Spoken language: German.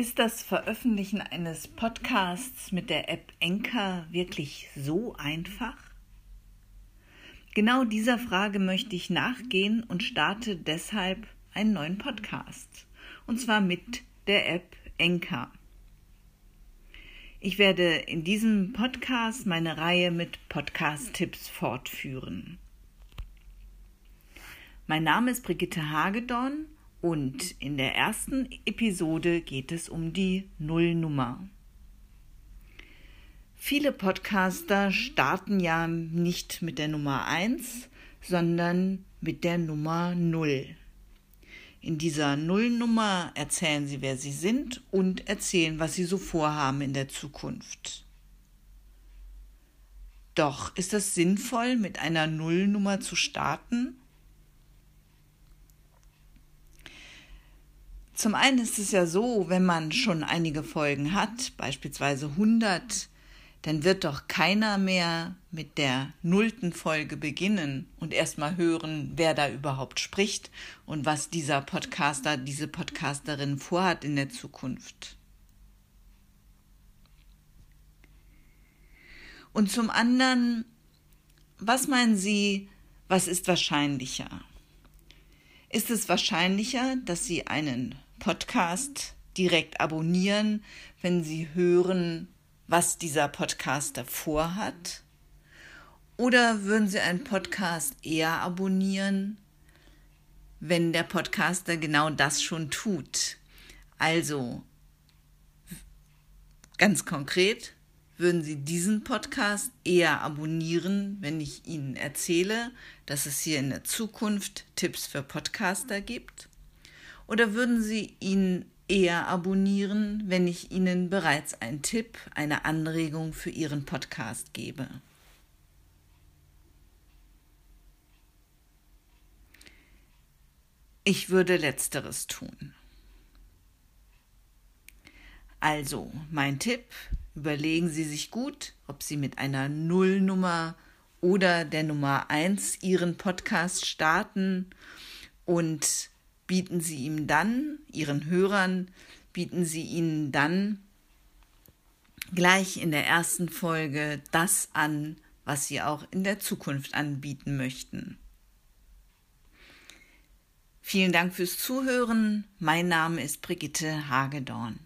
Ist das Veröffentlichen eines Podcasts mit der App Enka wirklich so einfach? Genau dieser Frage möchte ich nachgehen und starte deshalb einen neuen Podcast. Und zwar mit der App Enka. Ich werde in diesem Podcast meine Reihe mit Podcast-Tipps fortführen. Mein Name ist Brigitte Hagedorn und in der ersten Episode geht es um die Nullnummer. Viele Podcaster starten ja nicht mit der Nummer 1, sondern mit der Nummer 0. In dieser Nullnummer erzählen sie, wer sie sind und erzählen, was sie so vorhaben in der Zukunft. Doch ist es sinnvoll, mit einer Nullnummer zu starten? Zum einen ist es ja so, wenn man schon einige Folgen hat, beispielsweise 100, dann wird doch keiner mehr mit der nullten Folge beginnen und erstmal hören, wer da überhaupt spricht und was dieser Podcaster, diese Podcasterin vorhat in der Zukunft. Und zum anderen, was meinen Sie, was ist wahrscheinlicher? Ist es wahrscheinlicher, dass Sie einen Podcast direkt abonnieren, wenn Sie hören, was dieser Podcaster vorhat? Oder würden Sie einen Podcast eher abonnieren, wenn der Podcaster genau das schon tut? Also, ganz konkret, würden Sie diesen Podcast eher abonnieren, wenn ich Ihnen erzähle, dass es hier in der Zukunft Tipps für Podcaster gibt? Oder würden Sie ihn eher abonnieren, wenn ich Ihnen bereits einen Tipp, eine Anregung für Ihren Podcast gebe? Ich würde letzteres tun. Also, mein Tipp, überlegen Sie sich gut, ob Sie mit einer Nullnummer oder der Nummer 1 Ihren Podcast starten und bieten Sie ihm dann, Ihren Hörern, bieten Sie ihnen dann gleich in der ersten Folge das an, was Sie auch in der Zukunft anbieten möchten. Vielen Dank fürs Zuhören. Mein Name ist Brigitte Hagedorn.